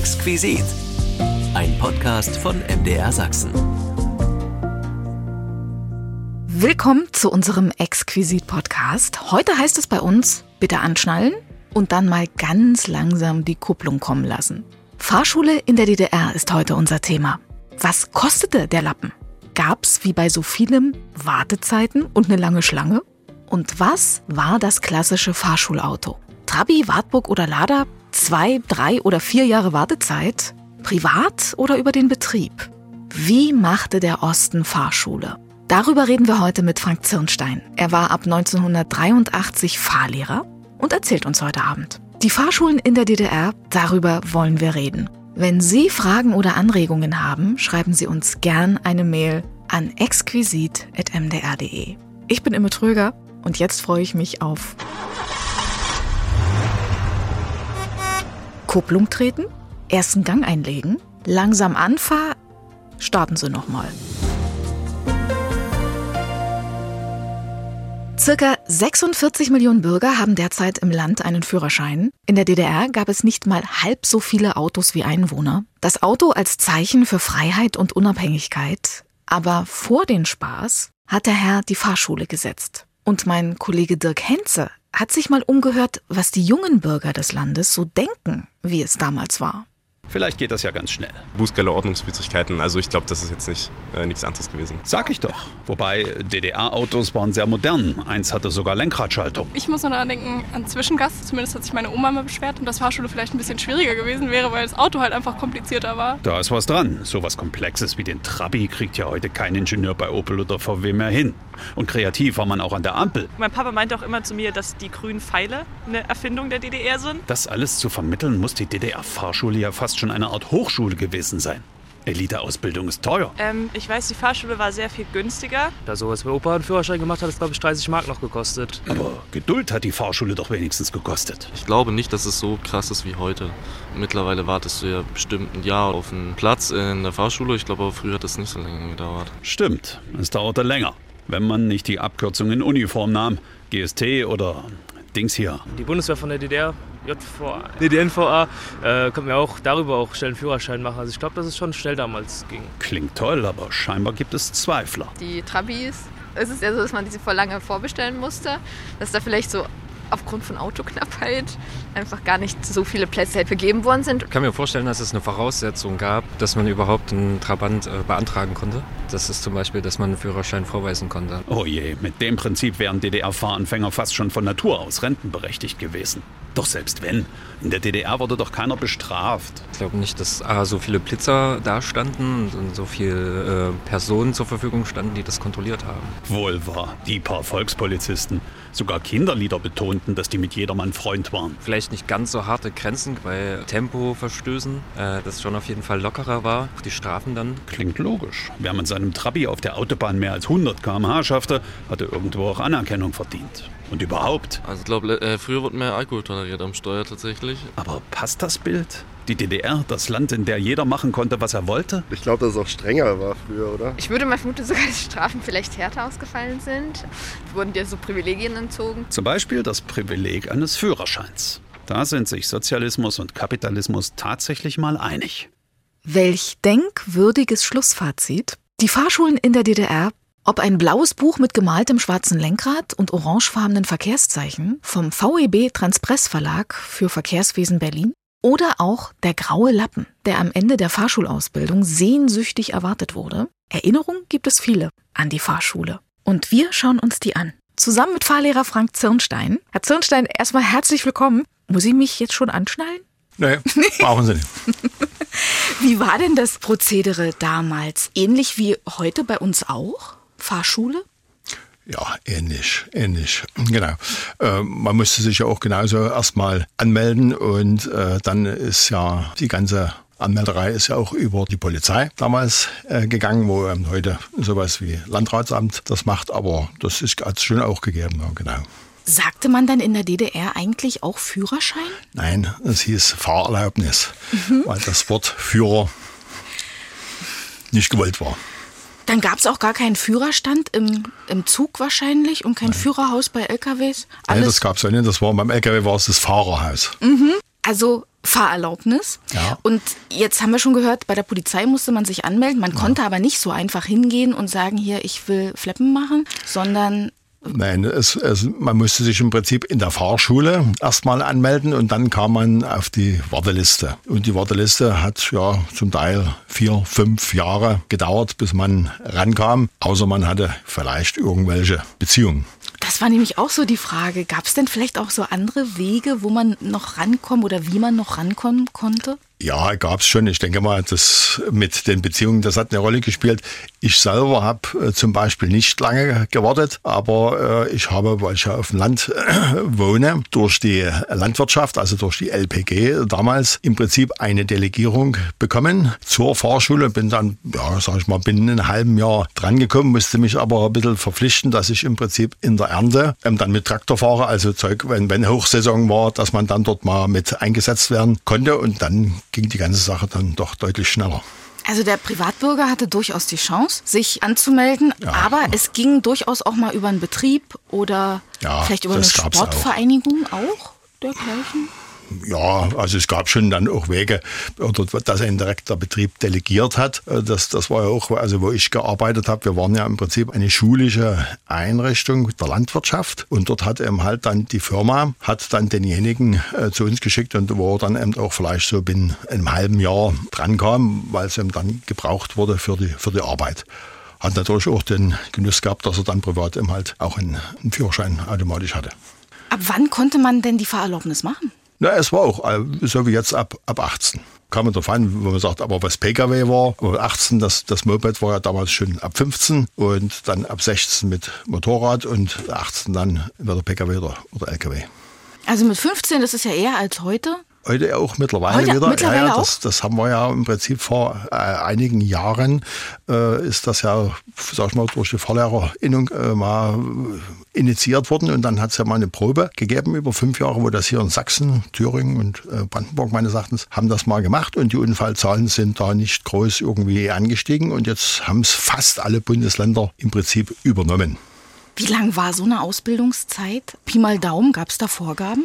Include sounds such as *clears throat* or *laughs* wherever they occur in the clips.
Exquisit. Ein Podcast von MDR Sachsen. Willkommen zu unserem Exquisit-Podcast. Heute heißt es bei uns, bitte anschnallen und dann mal ganz langsam die Kupplung kommen lassen. Fahrschule in der DDR ist heute unser Thema. Was kostete der Lappen? Gab's wie bei so vielem Wartezeiten und eine lange Schlange? Und was war das klassische Fahrschulauto? Trabi, Wartburg oder Lada? Zwei, drei oder vier Jahre Wartezeit? Privat oder über den Betrieb? Wie machte der Osten Fahrschule? Darüber reden wir heute mit Frank Zirnstein. Er war ab 1983 Fahrlehrer und erzählt uns heute Abend. Die Fahrschulen in der DDR, darüber wollen wir reden. Wenn Sie Fragen oder Anregungen haben, schreiben Sie uns gern eine Mail an exquisit.mdr.de. Ich bin Imme Tröger und jetzt freue ich mich auf Kupplung treten, ersten Gang einlegen, langsam anfahren, starten Sie nochmal. Circa 46 Millionen Bürger haben derzeit im Land einen Führerschein. In der DDR gab es nicht mal halb so viele Autos wie Einwohner. Das Auto als Zeichen für Freiheit und Unabhängigkeit. Aber vor den Spaß hat der Herr die Fahrschule gesetzt. Und mein Kollege Dirk Henze hat sich mal umgehört, was die jungen Bürger des Landes so denken, wie es damals war. Vielleicht geht das ja ganz schnell. Bußgelder, Ordnungswidrigkeiten. Also ich glaube, das ist jetzt nicht äh, nichts anderes gewesen. Sag ich doch. Wobei DDR-Autos waren sehr modern. Eins hatte sogar Lenkradschaltung. Ich muss noch daran denken an Zwischengas. Zumindest hat sich meine Oma mal beschwert und dass Fahrschule vielleicht ein bisschen schwieriger gewesen wäre, weil das Auto halt einfach komplizierter war. Da ist was dran. So was Komplexes wie den Trabi kriegt ja heute kein Ingenieur bei Opel oder VW mehr hin. Und kreativ war man auch an der Ampel. Mein Papa meinte auch immer zu mir, dass die grünen Pfeile eine Erfindung der DDR sind. Das alles zu vermitteln, muss die DDR-Fahrschule ja fast schon eine Art Hochschule gewesen sein. Elite-Ausbildung ist teuer. Ähm, ich weiß, die Fahrschule war sehr viel günstiger. Also als mein Opa einen Führerschein gemacht hat, hat es glaube ich 30 Mark noch gekostet. Aber Geduld hat die Fahrschule doch wenigstens gekostet. Ich glaube nicht, dass es so krass ist wie heute. Mittlerweile wartest du ja bestimmt ein Jahr auf einen Platz in der Fahrschule. Ich glaube aber früher hat das nicht so lange gedauert. Stimmt, es dauerte länger. Wenn man nicht die Abkürzung in Uniform nahm, GST oder Dings hier. Die Bundeswehr von der DDR, JVA, DDNVA, äh, konnten wir auch darüber auch schnell einen Führerschein machen. Also ich glaube, dass es schon schnell damals ging. Klingt toll, aber scheinbar gibt es Zweifler. Die Trabis, es ist ja so, dass man diese vor lange vorbestellen musste, dass da vielleicht so aufgrund von Autoknappheit einfach gar nicht so viele Plätze halt vergeben worden sind. Ich kann mir vorstellen, dass es eine Voraussetzung gab, dass man überhaupt einen Trabant äh, beantragen konnte. Das ist zum Beispiel, dass man einen Führerschein vorweisen konnte. Oh je, mit dem Prinzip wären DDR-Fahranfänger fast schon von Natur aus rentenberechtigt gewesen. Doch selbst wenn, in der DDR wurde doch keiner bestraft. Ich glaube nicht, dass A, so viele Blitzer da standen und so viele äh, Personen zur Verfügung standen, die das kontrolliert haben. Wohl wahr, die paar Volkspolizisten. Sogar Kinderlieder betonten, dass die mit jedermann Freund waren. Vielleicht nicht ganz so harte Grenzen bei Tempoverstößen, äh, das schon auf jeden Fall lockerer war. Die Strafen dann. Klingt logisch. Wer mit seinem Trabi auf der Autobahn mehr als 100 km/h schaffte, hatte irgendwo auch Anerkennung verdient. Und überhaupt. Also ich glaube, äh, früher wurde mehr Alkohol toleriert am Steuer tatsächlich. Aber passt das Bild? Die DDR, das Land, in der jeder machen konnte, was er wollte? Ich glaube, dass es auch strenger war früher, oder? Ich würde mal vermuten, sogar dass Strafen vielleicht härter ausgefallen sind. Wurden dir so Privilegien entzogen? Zum Beispiel das Privileg eines Führerscheins. Da sind sich Sozialismus und Kapitalismus tatsächlich mal einig. Welch denkwürdiges Schlussfazit. Die Fahrschulen in der DDR ob ein blaues Buch mit gemaltem schwarzen Lenkrad und orangefarbenen Verkehrszeichen vom VEB Transpress Verlag für Verkehrswesen Berlin oder auch der graue Lappen, der am Ende der Fahrschulausbildung sehnsüchtig erwartet wurde. Erinnerungen gibt es viele an die Fahrschule. Und wir schauen uns die an. Zusammen mit Fahrlehrer Frank Zirnstein. Herr Zirnstein, erstmal herzlich willkommen. Muss ich mich jetzt schon anschnallen? Nee, brauchen Sie nicht. *laughs* Wie war denn das Prozedere damals? Ähnlich wie heute bei uns auch? Fahrschule? Ja, ähnlich, ähnlich. Genau. Äh, man musste sich ja auch genauso erstmal anmelden und äh, dann ist ja die ganze Anmelderei ist ja auch über die Polizei damals äh, gegangen, wo ähm, heute sowas wie Landratsamt das macht, aber das hat es schon auch gegeben, ja, genau. Sagte man dann in der DDR eigentlich auch Führerschein? Nein, es hieß Fahrerlaubnis, mhm. weil das Wort Führer nicht gewollt war. Dann gab es auch gar keinen Führerstand im, im Zug wahrscheinlich und kein Nein. Führerhaus bei LKWs? Alles Nein, das gab es ja nicht. Das war, beim LKW war es das Fahrerhaus. Mhm. Also Fahrerlaubnis. Ja. Und jetzt haben wir schon gehört, bei der Polizei musste man sich anmelden. Man konnte aber nicht so einfach hingehen und sagen, hier, ich will Fleppen machen, sondern Nein, es, es, man musste sich im Prinzip in der Fahrschule erstmal anmelden und dann kam man auf die Warteliste. Und die Warteliste hat ja zum Teil vier, fünf Jahre gedauert, bis man rankam, außer man hatte vielleicht irgendwelche Beziehungen. Das war nämlich auch so die Frage. Gab es denn vielleicht auch so andere Wege, wo man noch rankommen oder wie man noch rankommen konnte? Ja, gab's schon. Ich denke mal, das mit den Beziehungen, das hat eine Rolle gespielt. Ich selber habe äh, zum Beispiel nicht lange gewartet, aber äh, ich habe, weil ich auf dem Land äh, wohne, durch die Landwirtschaft, also durch die LPG damals im Prinzip eine Delegierung bekommen zur Fahrschule. Bin dann, ja, sag ich mal, binnen einem halben Jahr drangekommen, musste mich aber ein bisschen verpflichten, dass ich im Prinzip in der Ernte ähm, dann mit Traktor fahre, also Zeug, wenn, wenn Hochsaison war, dass man dann dort mal mit eingesetzt werden konnte und dann ging die ganze Sache dann doch deutlich schneller. Also der Privatbürger hatte durchaus die Chance, sich anzumelden, Ja. aber es ging durchaus auch mal über einen Betrieb oder Ja, vielleicht über eine gab's auch. Sportvereinigung auch dergleichen. Ja, also es gab schon dann auch Wege, oder dass ein direkter Betrieb delegiert hat. Äh, Das, das war ja auch, also wo ich gearbeitet habe, wir waren ja im Prinzip eine schulische Einrichtung der Landwirtschaft und dort hat eben halt dann die Firma, hat dann denjenigen äh, zu uns geschickt und wo er dann eben auch vielleicht so binnen einem halben Jahr drankam, weil es eben dann gebraucht wurde für die, für die Arbeit. Hat natürlich auch den Genuss gehabt, dass er dann privat eben halt auch einen, einen Führerschein automatisch hatte. Ab wann konnte man denn die Fahrerlaubnis machen? Na, es war auch, äh, so wie jetzt ab, ab 18. Kann man drauf an, wo man sagt, aber was Pkw war, aber 18, das, das Moped war ja damals schon ab 15 und dann ab 16 mit Motorrad und 18 dann wieder Pkw oder, oder Lkw. Also mit 15, das ist ja eher als heute. Heute auch mittlerweile Heute wieder. mittlerweile ja, ja, das, das haben wir ja im Prinzip vor äh, einigen Jahren, äh, ist das ja, sag ich mal, durch die Fahrlehrerinnung äh, mal initiiert worden. Und dann hat es ja mal eine Probe gegeben über fünf Jahre, wo das hier in Sachsen, Thüringen und äh, Brandenburg meines Erachtens haben das mal gemacht. Und die Unfallzahlen sind da nicht groß irgendwie angestiegen. Und jetzt haben es fast alle Bundesländer im Prinzip übernommen. Wie lang war so eine Ausbildungszeit? Pi mal Daumen, gab es da Vorgaben?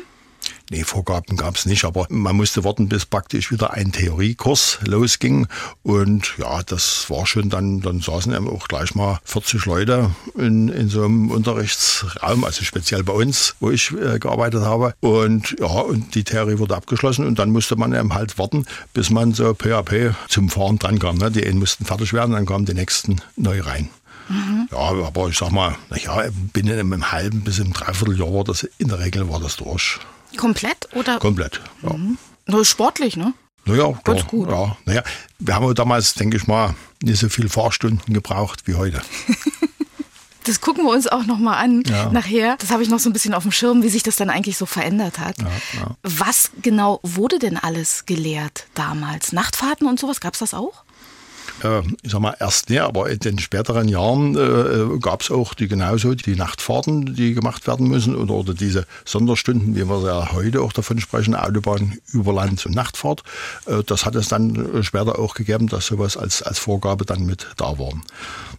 Nee, Vorgaben gab es nicht, aber man musste warten, bis praktisch wieder ein Theoriekurs losging. Und ja, das war schon dann, dann saßen eben auch gleich mal 40 Leute in, in so einem Unterrichtsraum, also speziell bei uns, wo ich äh, gearbeitet habe. Und ja, und die Theorie wurde abgeschlossen und dann musste man eben halt warten, bis man so PHP zum Fahren dran kam. Ne? Die einen mussten fertig werden, dann kamen die nächsten neu rein. Ja, aber ich sag mal, naja, binnen einem halben bis im Dreivierteljahr war das, in der Regel war das durch. Komplett oder? Komplett, ja. Nur sportlich, ne? Naja, Ganz klar, gut. Ja, naja, wir haben auch damals, denke ich mal, nicht so viel Fahrstunden gebraucht wie heute. *laughs* Das gucken wir uns auch nochmal an Ja. nachher. Das habe ich noch so ein bisschen auf dem Schirm, wie sich das dann eigentlich so verändert hat. Was genau wurde denn alles gelehrt damals? Nachtfahrten und sowas, gab es das auch? Äh, ich sag mal, erst nicht, aber in den späteren Jahren äh, gab es auch die genauso die Nachtfahrten, die gemacht werden müssen oder, oder diese Sonderstunden, wie wir ja heute auch davon sprechen, Autobahn, Überland und Nachtfahrt. Äh, das hat es dann später auch gegeben, dass sowas als, als Vorgabe dann mit da war.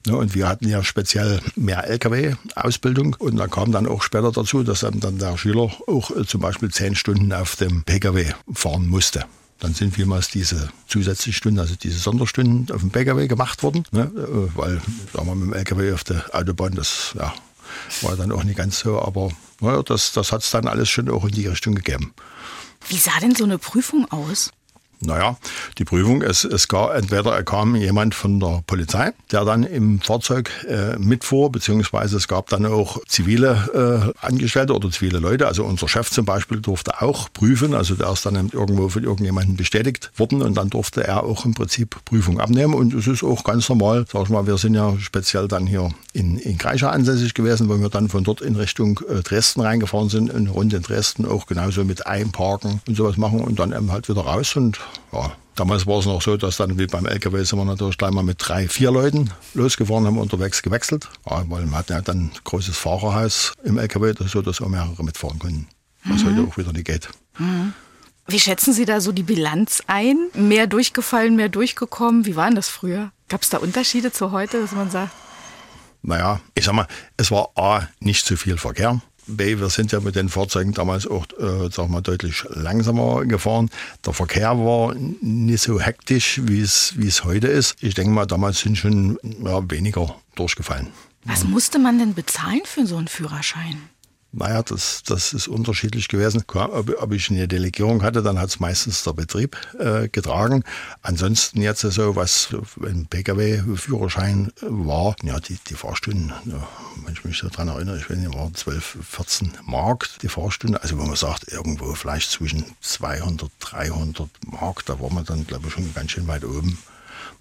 Ja, und wir hatten ja speziell mehr Lkw-Ausbildung und da kam dann auch später dazu, dass dann, dann der Schüler auch äh, zum Beispiel zehn Stunden auf dem Pkw fahren musste. Dann sind vielmals diese zusätzlichen Stunden, also diese Sonderstunden auf dem Pkw gemacht worden, ne? äh, weil sagen wir, mit dem Lkw auf der Autobahn, das ja, war dann auch nicht ganz so, aber naja, das, das hat es dann alles schon auch in die Richtung gegeben. Wie sah denn so eine Prüfung aus? Naja, die Prüfung, es, es gab, entweder kam jemand von der Polizei, der dann im Fahrzeug äh, mitfuhr, beziehungsweise es gab dann auch zivile äh, Angestellte oder zivile Leute. Also unser Chef zum Beispiel durfte auch prüfen, also der ist dann irgendwo von irgendjemandem bestätigt worden und dann durfte er auch im Prinzip Prüfung abnehmen. Und es ist auch ganz normal, sag ich mal, wir sind ja speziell dann hier in, in Kreischer ansässig gewesen, wo wir dann von dort in Richtung äh, Dresden reingefahren sind, eine Runde in Dresden auch genauso mit Einparken und sowas machen und dann eben halt wieder raus und ja, damals war es noch so, dass dann wie beim LKW sind wir natürlich gleich mal mit drei, vier Leuten losgefahren, haben unterwegs gewechselt. Ja, weil wir hatten ja dann ein großes Fahrerhaus im LKW, so, dass auch mehrere mitfahren können. Was heute auch wieder nicht geht. Wie schätzen Sie da so die Bilanz ein? Mehr durchgefallen, mehr durchgekommen? Wie war denn das früher? Gab es da Unterschiede zu heute, dass man sagt, Naja, ich sag mal, es war A, nicht so viel Verkehr. B, wir sind ja mit den Fahrzeugen damals auch, äh, sag mal, deutlich langsamer gefahren. Der Verkehr war nicht so hektisch, wie es, wie es heute ist. Ich denke mal, damals sind schon ja, weniger durchgefallen. Was musste man denn bezahlen für so einen Führerschein? Naja, das, das ist unterschiedlich gewesen. Ob, ob ich eine Delegierung hatte, dann hat es meistens der Betrieb äh, getragen. Ansonsten jetzt so, was ein Pkw-Führerschein war, ja, die, die Fahrstunden, ja, wenn ich mich daran erinnere, ich weiß nicht, waren 12, 14 Mark die Fahrstunde. Also wenn man sagt, irgendwo vielleicht zwischen 200, 300 Mark, da war man dann, glaube ich, schon ganz schön weit oben.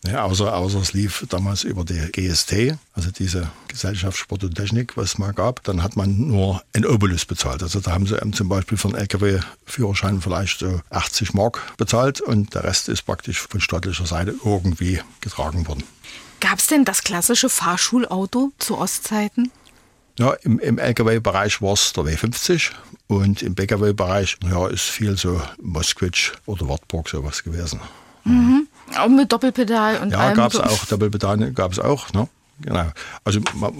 Ja, außer, außer es lief damals über die GST, also diese Gesellschaft Sport und Technik, was es mal gab. Dann hat man nur ein Obolus bezahlt. Also da haben sie zum Beispiel für einen LKW-Führerschein vielleicht so 80 Mark bezahlt und der Rest ist praktisch von staatlicher Seite irgendwie getragen worden. Gab es denn das klassische Fahrschulauto zu Ostzeiten? Ja, im, im Lkw-Bereich war es der W50 und im Pkw-Bereich ja, ist viel so Moskwitsch oder Wartburg sowas gewesen. Mhm. Auch mit Doppelpedal und ja, allem. gab es auch. Doppelpedal gab es auch. Ne? Genau. Also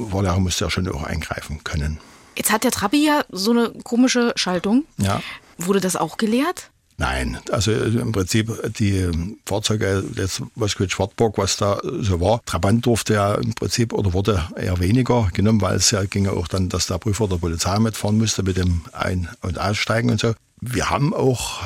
Vorlehrer musste ja schon auch eingreifen können. Jetzt hat der Trabi ja so eine komische Schaltung. Ja. Wurde das auch gelehrt? Nein, also im Prinzip die Fahrzeuge, jetzt Moskowitz Wartburg, was da so war, Trabant durfte ja im Prinzip oder wurde eher weniger genommen, weil es ja ging ja auch dann, dass der Prüfer der Polizei mitfahren musste mit dem Ein- und Aussteigen und so. Wir haben auch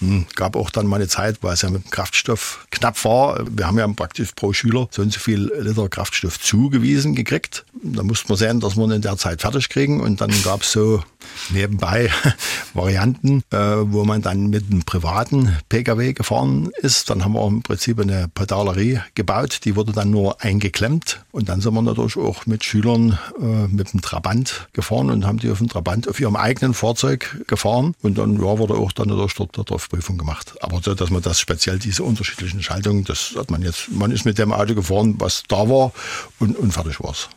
hm, gab auch dann mal eine Zeit, weil es ja mit dem Kraftstoff knapp war. Wir haben ja praktisch pro Schüler so und so viel Liter Kraftstoff zugewiesen gekriegt. Da musste man sehen, dass ihn in der Zeit fertig kriegen. Und dann gab es so nebenbei *laughs* Varianten, äh, wo man dann mit einem privaten Pkw gefahren ist. Dann haben wir im Prinzip eine Pedalerie gebaut, die wurde dann nur eingeklemmt. Und dann sind wir natürlich auch mit Schülern äh, mit dem Trabant gefahren und haben die auf dem Trabant auf ihrem eigenen Fahrzeug gefahren. Und dann ja, wurde auch dann natürlich dort der Prüfung gemacht. Aber so, dass man das speziell diese unterschiedlichen Schaltungen, das hat man jetzt, man ist mit dem Auto gefahren, was da war und, und fertig war's.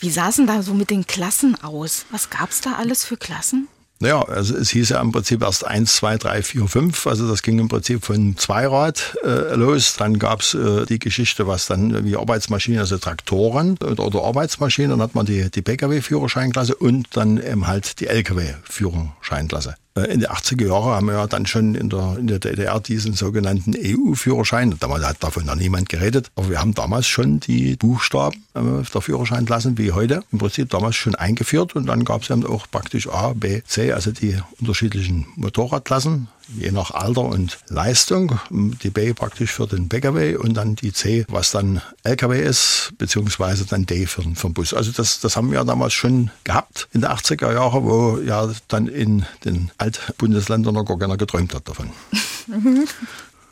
Wie denn da so mit den Klassen aus? Was gab es da alles für Klassen? Naja, also es hieß ja im Prinzip erst 1, 2, 3, 4, 5. Also das ging im Prinzip von Zweirad äh, los. Dann gab's äh, die Geschichte, was dann wie Arbeitsmaschinen, also Traktoren oder, oder Arbeitsmaschinen. Dann hat man die, die Pkw-Führerscheinklasse und dann eben halt die Lkw-Führerscheinklasse. Äh, In den 80er Jahren haben wir ja dann schon in der, in der DDR diesen sogenannten EU-Führerschein. Damals hat davon noch niemand geredet. Aber wir haben damals schon die Buchstaben äh, der Führerscheinklassen wie heute im Prinzip damals schon eingeführt. Und dann gab es dann auch praktisch A, B, C, also die unterschiedlichen Motorradklassen je nach Alter und Leistung. Die B praktisch für den Pkw und dann die C, was dann Lkw ist, beziehungsweise dann D für den, Bus. Also das, das haben wir damals schon gehabt in den 80er Jahren, wo ja dann in den Altbundesländern noch gar keiner geträumt hat davon. *laughs*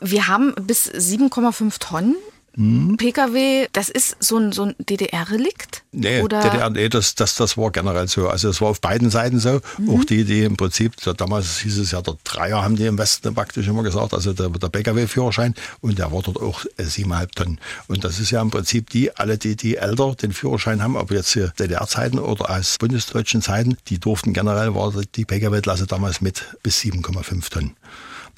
Wir haben bis 7,5 Tonnen. Hm. Pkw, das ist so ein, so ein DDR-Relikt? Nee, Oder? DDR, nee das, das, das war generell so. Also es war auf beiden Seiten so. Auch die, die im Prinzip, da- damals hieß es ja, der Dreier haben die im Westen praktisch immer gesagt, also der, der Pkw-Führerschein und der war dort auch äh, siebeneinhalb Tonnen. Und das ist ja im Prinzip die, alle die, die älter den Führerschein haben, ob jetzt hier DDR-Zeiten oder aus bundesdeutschen Zeiten, die durften generell, war die Pkw-Klasse damals mit bis 7,5 Tonnen.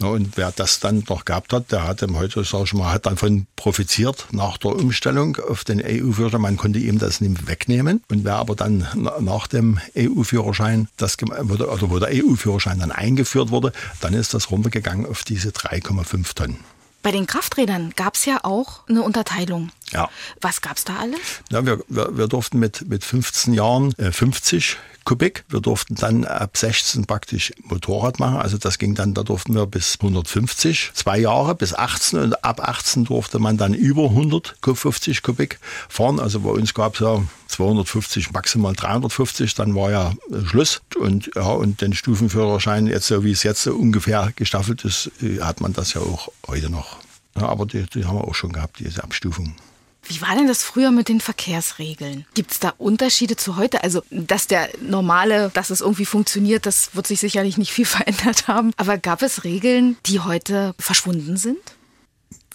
Und wer das dann noch gehabt hat, der hat ihm heute, sag ich mal, hat davon profitiert nach der Umstellung auf den EU-Führerschein. Man konnte ihm das nicht wegnehmen. Und wer aber dann na- nach dem EU-Führerschein, das oder wo der EU-Führerschein dann eingeführt wurde, dann ist das runtergegangen auf diese 3,5 Tonnen. Bei den Krafträdern gab es ja auch eine Unterteilung. Ja. Was gab es da alles? Ja, wir, wir, wir durften mit, mit 15 Jahren äh, 50 Kubik. Wir durften dann ab 16 praktisch Motorrad machen. Also das ging dann, da durften wir bis 150, zwei Jahre bis 18 und ab 18 durfte man dann über 150 Kubik fahren. Also bei uns gab es ja 250, maximal 350, dann war ja Schluss. Und ja, und den Stufenführerschein, jetzt so wie es jetzt so ungefähr gestaffelt ist, äh, hat man das ja auch heute noch. Ja, aber die, die haben wir auch schon gehabt, diese Abstufung. Wie war denn das früher mit den Verkehrsregeln? Gibt es da Unterschiede zu heute? Also, dass der normale, dass es irgendwie funktioniert, das wird sich sicherlich nicht viel *laughs* verändert haben. Aber gab es Regeln, die heute verschwunden sind?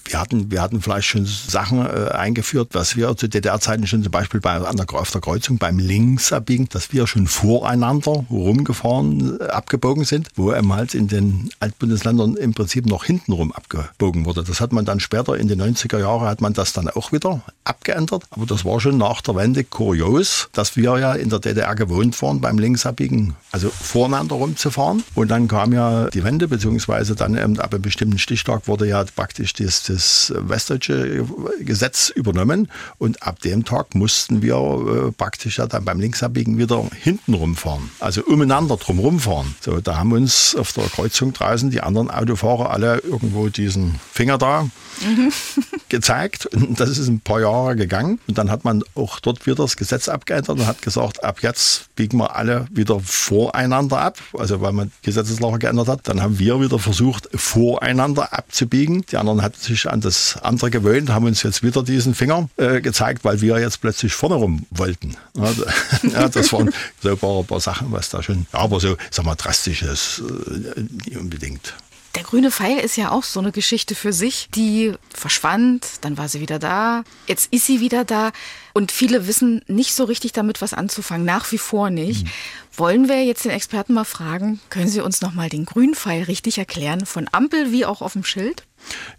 Wir hatten, wir hatten vielleicht schon Sachen äh, eingeführt, was wir zu DDR-Zeiten schon zum Beispiel bei, an der, auf der Kreuzung beim Linksabbiegen, dass wir schon voreinander rumgefahren, äh, abgebogen sind, wo eben halt in den Altbundesländern im Prinzip noch hintenrum abgebogen wurde. Das hat man dann später in den 90er Jahren hat man das dann auch wieder abgeändert. Aber das war schon nach der Wende kurios, dass wir ja in der DDR gewohnt waren, beim Linksabbiegen, also voreinander rumzufahren. Und dann kam ja die Wende, beziehungsweise dann eben ab einem bestimmten Stichtag wurde ja praktisch das, das westdeutsche Gesetz übernommen. Und ab dem Tag mussten wir äh, praktisch ja dann beim Linksabbiegen wieder hinten rumfahren. Also umeinander drum rumfahren. So, da haben uns auf der Kreuzung draußen die anderen Autofahrer alle irgendwo diesen Finger da mhm. *laughs* gezeigt. Und das ist ein paar Jahre gegangen. Und dann hat man auch dort wieder das Gesetz abgeändert und hat gesagt, ab jetzt biegen wir alle wieder voreinander ab. Also weil man Gesetzeslage geändert hat. Dann haben wir wieder versucht, voreinander abzubiegen. Die anderen hatten sich an das andere gewöhnt, haben uns jetzt wieder diesen Finger äh, gezeigt, weil wir jetzt plötzlich vorne rum wollten. Ja, *laughs* das waren so ein paar, paar Sachen, was da schon, aber so, sag mal, drastisches, äh, nicht unbedingt. Der grüne Pfeil ist ja auch so eine Geschichte für sich. Die verschwand, dann war sie wieder da, jetzt ist sie wieder da und viele wissen nicht so richtig damit was anzufangen, nach wie vor nicht. Mhm. Wollen wir jetzt den Experten mal fragen, können Sie uns nochmal den grünen Pfeil richtig erklären, von Ampel wie auch auf dem Schild?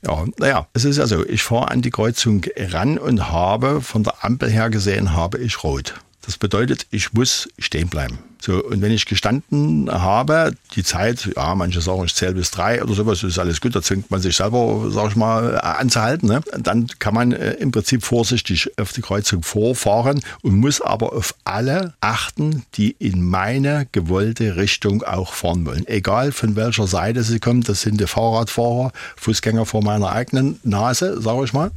Ja, naja, es ist ja so, ich fahre an die Kreuzung ran und habe von der Ampel her gesehen, habe ich rot. Das bedeutet, ich muss stehen bleiben. So, und wenn ich gestanden habe, die Zeit, ja, manche sagen, ich zähle bis drei oder sowas, ist alles gut, da zwingt man sich selber, sag ich mal, anzuhalten. Ne? Dann kann man äh, im Prinzip vorsichtig auf die Kreuzung vorfahren und muss aber auf alle achten, die in meine gewollte Richtung auch fahren wollen. Egal von welcher Seite sie kommen, das sind die Fahrradfahrer, Fußgänger vor meiner eigenen Nase, sage ich mal.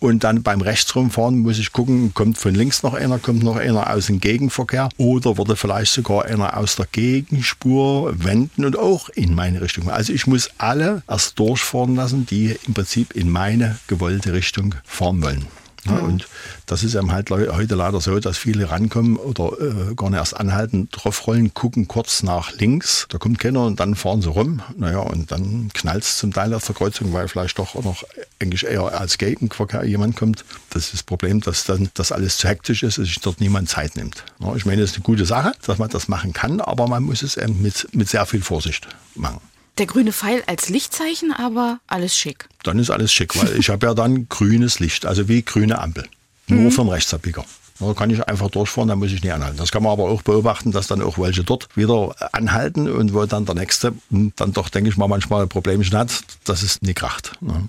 Und dann beim Rechtsrumfahren muss ich gucken, kommt von links noch einer, kommt noch einer aus dem Gegenverkehr oder wurde vielleicht sogar einer aus der Gegenspur wenden und auch in meine Richtung. Also ich muss alle erst durchfahren lassen, die im Prinzip in meine gewollte Richtung fahren wollen. Ja, mhm. Und das ist eben halt heute leider so, dass viele rankommen oder äh, gar nicht erst anhalten, draufrollen, gucken kurz nach links, da kommt keiner und dann fahren sie rum. Naja, und dann knallt es zum Teil auf der Kreuzung, weil vielleicht doch noch eigentlich eher als Gegenverkehr jemand kommt. Das ist das Problem, dass dann das alles zu hektisch ist, dass sich dort niemand Zeit nimmt. Ja, ich meine, das ist eine gute Sache, dass man das machen kann, aber man muss es eben mit, mit sehr viel Vorsicht machen. Der grüne Pfeil als Lichtzeichen, aber alles schick. Dann ist alles schick, weil ich habe ja dann grünes Licht, also wie grüne Ampel. Nur mhm. vom Rechtsabbieger. Da kann ich einfach durchfahren, dann muss ich nicht anhalten. Das kann man aber auch beobachten, dass dann auch welche dort wieder anhalten und wo dann der nächste dann doch, denke ich mal, manchmal ein Problemchen hat, dass es nicht kracht. Ne?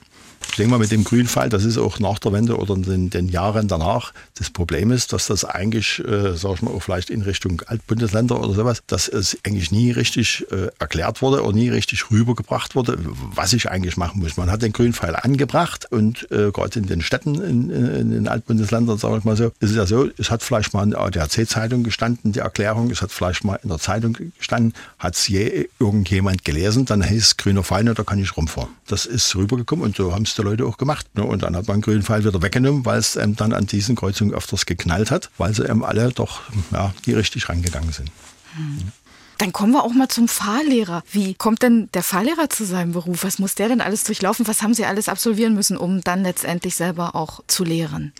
Ich denke mal, mit dem Grünfall, das ist auch nach der Wende oder in den, Jahren danach, das Problem ist, dass das eigentlich, äh, sag ich mal, auch vielleicht in Richtung Altbundesländer oder sowas, dass es eigentlich nie richtig äh, erklärt wurde oder nie richtig rübergebracht wurde, was ich eigentlich machen muss. Man hat den Grünpfeil angebracht und äh, gerade in den Städten, in, in den Altbundesländern, sage ich mal so, ist es ja so, es hat vielleicht mal in der ADAC-Zeitung gestanden, die Erklärung, es hat vielleicht mal in der Zeitung gestanden, hat es je irgendjemand gelesen, dann heißt es grüner Pfeil, da kann ich rumfahren. Das ist rübergekommen und so haben es die Leute auch gemacht. Ne? Und dann hat man den grünen Pfeil wieder weggenommen, weil es ähm, dann an diesen Kreuzungen öfters geknallt hat, weil sie ähm, alle doch ja, nie richtig rangegangen sind. Hm. Dann kommen wir auch mal zum Fahrlehrer. Wie kommt denn der Fahrlehrer zu seinem Beruf? Was muss der denn alles durchlaufen? Was haben Sie alles absolvieren müssen, um dann letztendlich selber auch zu lehren?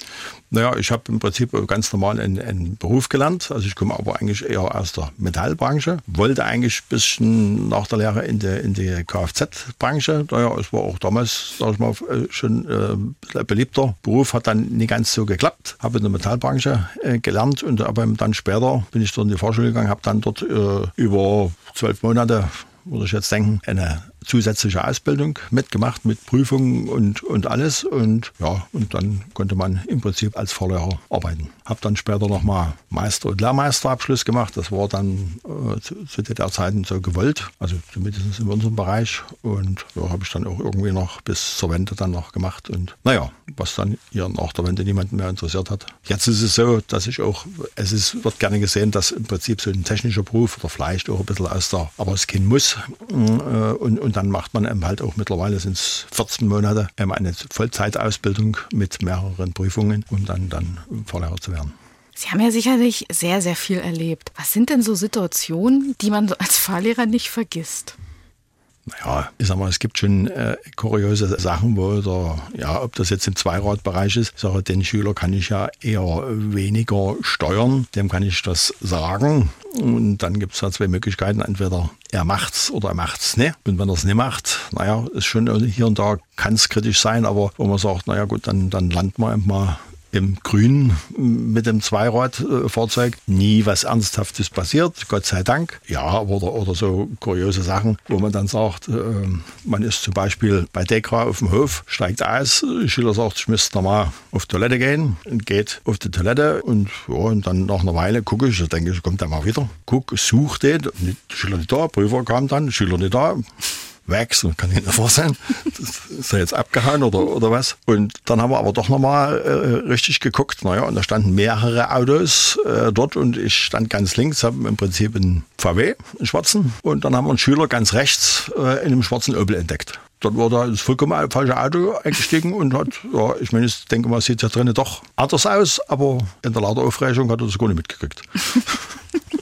Naja, ich habe im Prinzip ganz normal einen, einen, Beruf gelernt. Also ich komme aber eigentlich eher aus der Metallbranche. Wollte eigentlich ein bisschen nach der Lehre in die, in die Kfz-Branche. Naja, es war auch damals, sag ich mal, äh, schon äh, ein beliebter Beruf. Hat dann nicht ganz so geklappt. Habe in der Metallbranche äh, gelernt und aber dann später bin ich dort in die Vorschule gegangen, habe dann dort äh, über zwölf Monate, würde ich jetzt denken, eine zusätzliche Ausbildung mitgemacht mit Prüfungen und, und alles. Und ja, und dann konnte man im Prinzip als Fahrlehrer arbeiten. Habe dann später nochmal Meister- und Lehrmeisterabschluss gemacht. Das war dann äh, zu, zu der Zeiten so gewollt, also zumindest in unserem Bereich. Und ja, habe ich dann auch irgendwie noch bis zur Wende dann noch gemacht. Und naja, was dann hier nach der Wende niemanden mehr interessiert hat. Jetzt ist es so, dass ich auch, es ist, wird gerne gesehen, dass im Prinzip so ein technischer Beruf oder vielleicht auch ein bisschen aus der, aber es gehen muss. Äh, und, und dann macht man eben halt auch mittlerweile sind es 14 Monate eine Vollzeitausbildung mit mehreren Prüfungen, um dann, dann Fahrlehrer zu werden. Sie haben ja sicherlich sehr, sehr viel erlebt. Was sind denn so Situationen, die man als Fahrlehrer nicht vergisst? Naja, ich sag mal, es gibt schon äh, kuriose Sachen, wo oder ja, ob das jetzt im Zweiradbereich ist, sage, den Schüler kann ich ja eher weniger steuern, dem kann ich das sagen. Und dann gibt es da zwei Möglichkeiten. Entweder er macht's oder er macht's nicht. Und wenn er es nicht macht, naja, ist schon hier und da kann es kritisch sein, aber wo man sagt, naja gut, dann, dann landet man mal im Grün mit dem Zweiradfahrzeug nie was Ernsthaftes passiert, Gott sei Dank. Ja, oder, oder so kuriose Sachen, wo man dann sagt, äh, man ist zum Beispiel bei Dekra auf dem Hof, steigt aus, Schüler sagt, ich müsste nochmal auf Toilette gehen. Und geht auf die Toilette und, ja, und dann nach einer Weile gucke ich, denke ich, kommt er mal wieder, guck, such den, Schüler nicht da, Prüfer kam dann, Schüler nicht da, wächst kann ich nicht vorstellen. Ist er jetzt abgehauen oder, oder was? Und dann haben wir aber doch nochmal äh, richtig geguckt. Naja, und da standen mehrere Autos äh, dort und ich stand ganz links, habe im Prinzip einen VW, einen schwarzen. Und dann haben wir einen Schüler ganz rechts äh, in einem schwarzen Opel entdeckt. Dort war da das vollkommen falsche Auto eingestiegen und hat, ja, ich meine, ich denke mal, sieht ja drinnen doch anders aus, aber in der Laderaufrechnung hat er das gar nicht mitgekriegt. *laughs*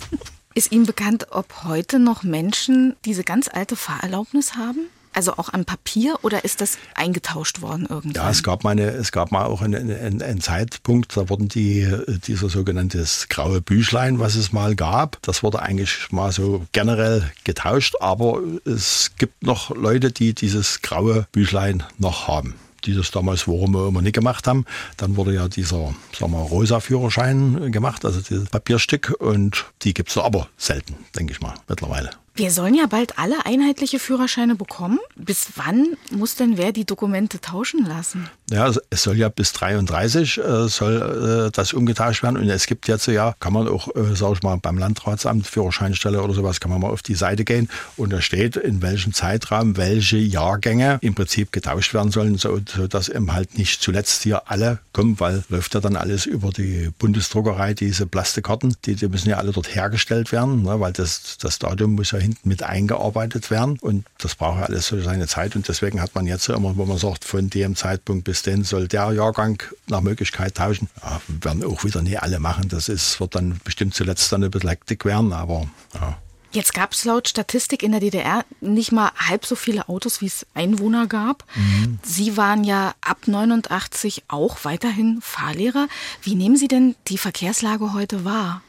Ist Ihnen bekannt, ob heute noch Menschen diese ganz alte Fahrerlaubnis haben? Also auch am Papier oder ist das eingetauscht worden irgendwie? Ja, es gab mal, eine, es gab mal auch einen, einen, einen, Zeitpunkt, da wurden die, dieser sogenannte graue Büchlein, was es mal gab, das wurde eigentlich mal so generell getauscht, aber es gibt noch Leute, die dieses graue Büchlein noch haben die das damals warum wir immer nicht gemacht haben. Dann wurde ja dieser, sagen wir, rosa Führerschein gemacht, also dieses Papierstück und die gibt es aber selten, denke ich mal, mittlerweile. Wir sollen ja bald alle einheitliche Führerscheine bekommen. Bis wann muss denn wer die Dokumente tauschen lassen? Ja, es soll ja bis 33 äh, soll äh, das umgetauscht werden. Und es gibt jetzt ja, kann man auch, äh, sag ich mal, beim Landratsamt, Führerscheinstelle oder sowas, kann man mal auf die Seite gehen und da steht, in welchem Zeitraum welche Jahrgänge im Prinzip getauscht werden sollen, so, so dass eben halt nicht zuletzt hier alle kommen, weil läuft ja dann alles über die Bundesdruckerei, diese Plastikkarten, die, die müssen ja alle dort hergestellt werden, ne, weil das, das Datum muss ja hinten mit eingearbeitet werden. Und das braucht ja alles so seine Zeit. Und deswegen hat man jetzt immer, wo man sagt, von dem Zeitpunkt bis dann soll der Jahrgang nach Möglichkeit tauschen. Ja, werden auch wieder nicht alle machen. Das ist, wird dann bestimmt zuletzt dann ein bisschen Hektik werden, aber ja. Jetzt gab es laut Statistik in der DDR nicht mal halb so viele Autos, wie es Einwohner gab. Mhm. Sie waren ja ab 89 auch weiterhin Fahrlehrer. Wie nehmen Sie denn die Verkehrslage heute wahr?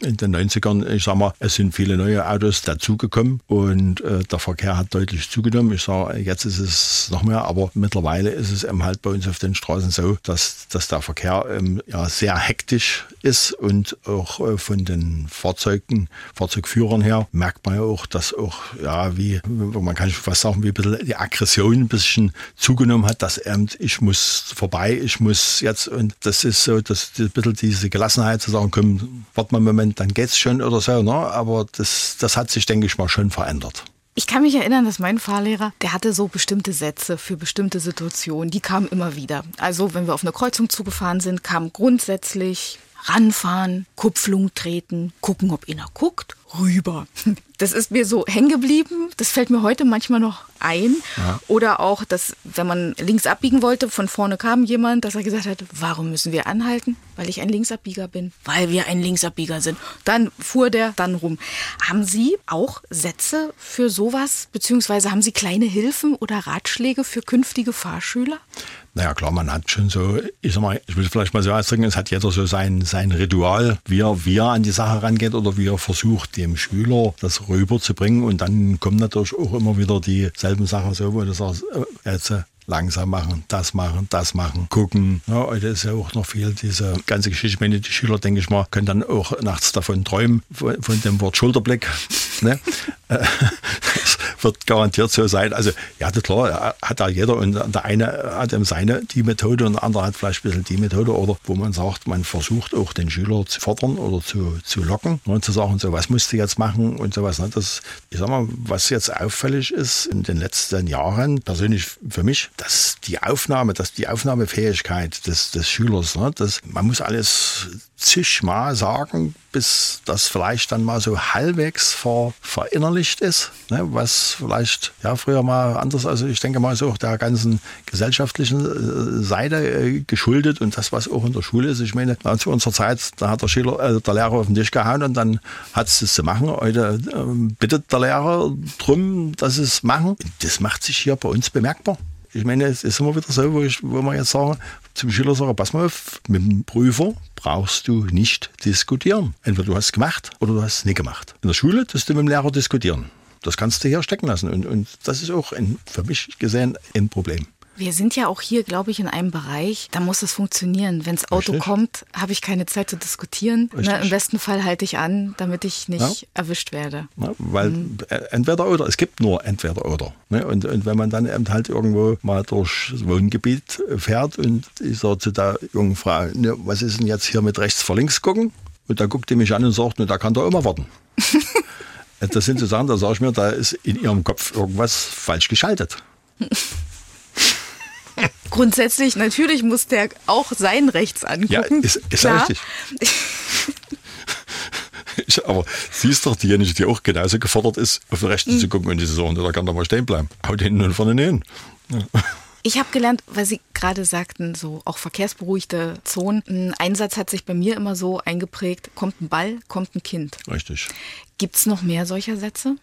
In den 90ern, ich sag mal, es sind viele neue Autos dazugekommen und äh, der Verkehr hat deutlich zugenommen. Ich sage, jetzt ist es noch mehr, aber mittlerweile ist es eben halt bei uns auf den Straßen so, dass, dass der Verkehr ähm, ja sehr hektisch ist und auch äh, von den Fahrzeugen, Fahrzeugführern her merkt man ja auch, dass auch, ja, wie, man kann fast sagen, wie ein bisschen die Aggression ein bisschen zugenommen hat, dass eben, ich muss vorbei, ich muss jetzt, und das ist so, dass ein bisschen diese Gelassenheit zu sagen, komm, warte mal einen Moment, und dann geht's schon oder so. Ne? Aber das, das hat sich, denke ich mal, schon verändert. Ich kann mich erinnern, dass mein Fahrlehrer, der hatte so bestimmte Sätze für bestimmte Situationen, die kamen immer wieder. Also wenn wir auf eine Kreuzung zugefahren sind, kam grundsätzlich ranfahren, Kupplung treten, gucken, ob einer guckt, rüber. *laughs* Das ist mir so hängen geblieben. Das fällt mir heute manchmal noch ein. Ja. Oder auch, dass, wenn man links abbiegen wollte, von vorne kam jemand, dass er gesagt hat, warum müssen wir anhalten? Weil ich ein Linksabbieger bin. Weil wir ein Linksabbieger sind. Dann fuhr der dann rum. Haben Sie auch Sätze für sowas? Beziehungsweise haben Sie kleine Hilfen oder Ratschläge für künftige Fahrschüler? Naja, klar, man hat schon so, ich sag mal, ich will vielleicht mal so ausdrücken, es hat jeder so sein, sein Ritual, wie er, wie er an die Sache rangeht oder wie er versucht, dem Schüler das rüberzubringen. Und dann kommen natürlich auch immer wieder dieselben Sachen so, wo du sagst, äh, jetzt langsam machen, das machen, das machen, gucken. Ja, heute ist ja auch noch viel diese ganze Geschichte. Meine, die Schüler, denke ich mal, können dann auch nachts davon träumen, von, von dem Wort Schulterblick. *laughs* ne? *laughs* wird garantiert so sein. Also, ja, klar, hat da jeder und der eine hat eben seine, die Methode und der andere hat vielleicht ein bisschen die Methode oder wo man sagt, man versucht auch den Schüler zu fordern oder zu, zu locken und zu sagen, so, was musst du jetzt machen und sowas. Ne? Das, ich sag mal, was jetzt auffällig ist in den letzten Jahren, persönlich für mich, dass die Aufnahme, dass die Aufnahmefähigkeit des, des Schülers, ne, das, man muss alles zigmal sagen, bis das vielleicht dann mal so halbwegs ver, verinnerlicht ist, ne, was vielleicht ja früher mal anders, also ich denke mal so auch der ganzen gesellschaftlichen äh, Seite äh, geschuldet und das, was auch in der Schule ist. Ich meine, zu unserer Zeit, da hat der Schüler, äh, der Lehrer auf den Tisch gehauen und dann hat es zu machen. Heute äh, bittet der Lehrer drum, dass es machen. Das macht sich hier bei uns bemerkbar. Ich meine, es ist immer wieder so, wo, ich, wo man jetzt sagen, zum Schüler sagen, pass mal auf, mit dem Prüfer brauchst du nicht diskutieren. Entweder du hast es gemacht oder du hast es nicht gemacht. In der Schule tust du mit dem Lehrer diskutieren. Das kannst du hier stecken lassen. Und, und das ist auch ein, für mich gesehen ein Problem. Wir sind ja auch hier, glaube ich, in einem Bereich, da muss es funktionieren. Wenn das Auto Richtig. kommt, habe ich keine Zeit zu diskutieren. Ne, Richtig. Im besten Fall halte ich an, damit ich nicht erwischt werde. Ne? Weil äh, entweder oder, es gibt nur entweder oder. Ne? Und, und wenn man dann eben halt irgendwo mal durch das Wohngebiet fährt und ich sage zu der jungen Frau, ne, was ist denn jetzt hier mit rechts vor links gucken? Und da guckt die mich an und sagt, ne, da kann doch immer warten. *laughs* das sind so Sachen, da sage ich mir, da ist in ihrem Kopf irgendwas falsch geschaltet. *laughs* Grundsätzlich, natürlich muss der auch sein Rechts angucken. Ja, ist, ist ja richtig. *laughs* Ich, aber sie ist doch diejenige, die auch genauso gefordert ist, auf den Rechten zu gucken und die sagen, da kann doch mal stehen bleiben. Haut hinten und vorne hin. Ja. Ich habe gelernt, weil Sie gerade sagten, so auch verkehrsberuhigte Zonen. Ein Einsatz hat sich bei mir immer so eingeprägt, kommt ein Ball, kommt ein Kind. Richtig. Gibt es noch mehr solcher Sätze?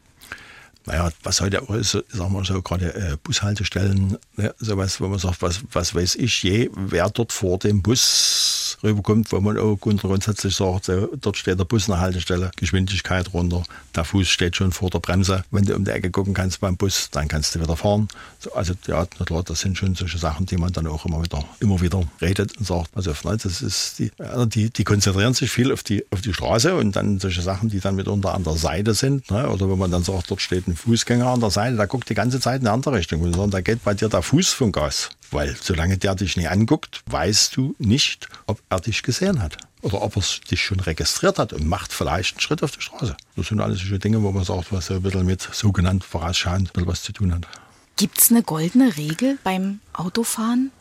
Naja, was heute auch ist, sagen wir so, gerade äh, Bushaltestellen, ne, sowas, wo man sagt, was, was weiß ich je, wer dort vor dem Bus rüberkommt, wo man auch grundsätzlich sagt, so, dort steht der Bus an der Haltestelle, Geschwindigkeit runter, der Fuß steht schon vor der Bremse. Wenn du um die Ecke gucken kannst beim Bus, dann kannst du wieder fahren. So, also ja, na klar, das sind schon solche Sachen, die man dann auch immer wieder, immer wieder redet und sagt, also ne, das ist die, also die, die konzentrieren sich viel auf die, auf die Straße und dann solche Sachen, die dann mitunter an der Seite sind, ne, oder wenn man dann sagt, dort steht ein Fußgänger an der Seite, der guckt die ganze Zeit in eine andere Richtung. Sagen, da geht bei dir der Fuß vom Gas. Weil solange der dich nicht anguckt, weißt du nicht, ob er dich gesehen hat. Oder ob er dich schon registriert hat und macht vielleicht einen Schritt auf die Straße. Das sind alles solche Dinge, wo man sagt, was so ein bisschen mit sogenannt vorausschauend was zu tun hat. Gibt es eine goldene Regel beim Autofahren?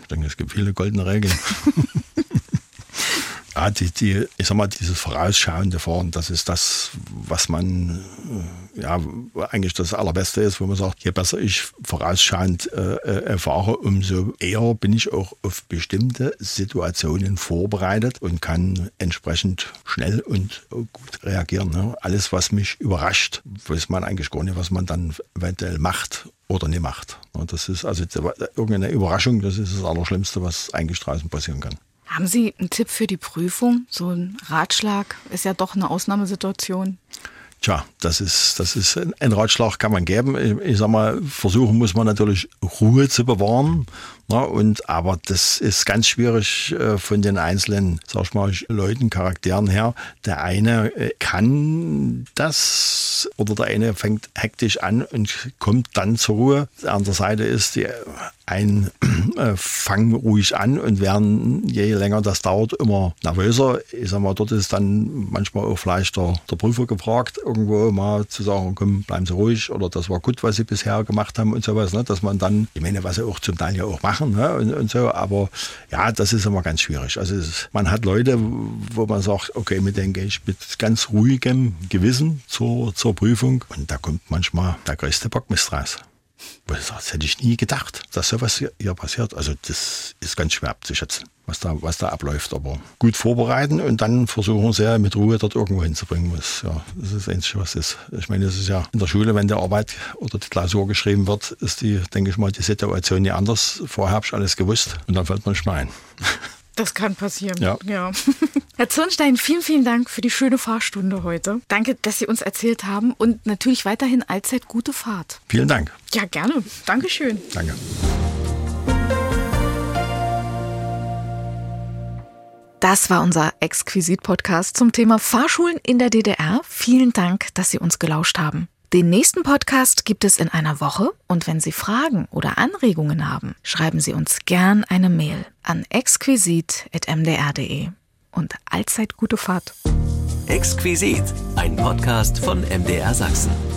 Ich denke, es gibt viele goldene Regeln. *laughs* Ja, die, die, ich sag mal, dieses vorausschauende Fahren, das ist das, was man ja eigentlich das Allerbeste ist, wo man sagt, je besser ich vorausschauend äh, äh, fahre, umso eher bin ich auch auf bestimmte Situationen vorbereitet und kann entsprechend schnell und gut reagieren. Ne? Alles, was mich überrascht, weiß man eigentlich gar nicht, was man dann eventuell macht oder nicht macht. Und das ist also irgendeine Überraschung, das ist das Allerschlimmste, was eigentlich draußen passieren kann. Haben Sie einen Tipp für die Prüfung? So ein Ratschlag ist ja doch eine Ausnahmesituation. Tja, das ist, das ist ein Ratschlag kann man geben. Ich, ich sag mal, versuchen muss man natürlich Ruhe zu bewahren. Na, und, aber das ist ganz schwierig äh, von den einzelnen, sag ich mal, Leuten, Charakteren her. Der eine äh, kann das oder der eine fängt hektisch an und kommt dann zur Ruhe. Der andere Seite ist, die ein *clears throat* äh, fangen ruhig an und werden, je länger das dauert, immer nervöser. Ich sag mal, dort ist dann manchmal auch vielleicht der, der Prüfer gefragt, irgendwo mal zu sagen, komm, bleiben Sie ruhig oder das war gut, was Sie bisher gemacht haben und sowas, ne? dass man dann, ich meine, was Sie auch zum Teil ja auch machen ne? und, und so, aber ja, das ist immer ganz schwierig. Also es, man hat Leute, wo man sagt, okay, mit denen gehe ich mit ganz ruhigem Gewissen zur, zur Prüfung und da kommt manchmal der größte Bockmist raus. Das hätte ich nie gedacht, dass sowas hier, passiert. Also das ist ganz schwer abzuschätzen, was da, was da abläuft. Aber gut vorbereiten und dann versuchen sie mit Ruhe dort irgendwo hinzubringen. Was, ja, das ist das Einzige, was ist. Ich meine, es ist ja in der Schule, wenn die Arbeit oder die Klausur geschrieben wird, ist die, denke ich mal, die Situation ja anders. Vorher habe ich alles gewusst und dann fällt man nicht mehr ein. *laughs* Das kann passieren. Ja. ja. *laughs* Herr Zirnstein, vielen, vielen Dank für die schöne Fahrstunde heute. Danke, dass Sie uns erzählt haben und natürlich weiterhin allzeit gute Fahrt. Vielen Dank. Ja, gerne. Dankeschön. Danke. Das war unser Exquisit-Podcast zum Thema Fahrschulen in der DDR. Vielen Dank, dass Sie uns gelauscht haben. Den nächsten Podcast gibt es in einer Woche und wenn Sie Fragen oder Anregungen haben, schreiben Sie uns gern eine Mail an exquisit.mdr.de. Und allzeit gute Fahrt. Exquisit, ein Podcast von MDR Sachsen.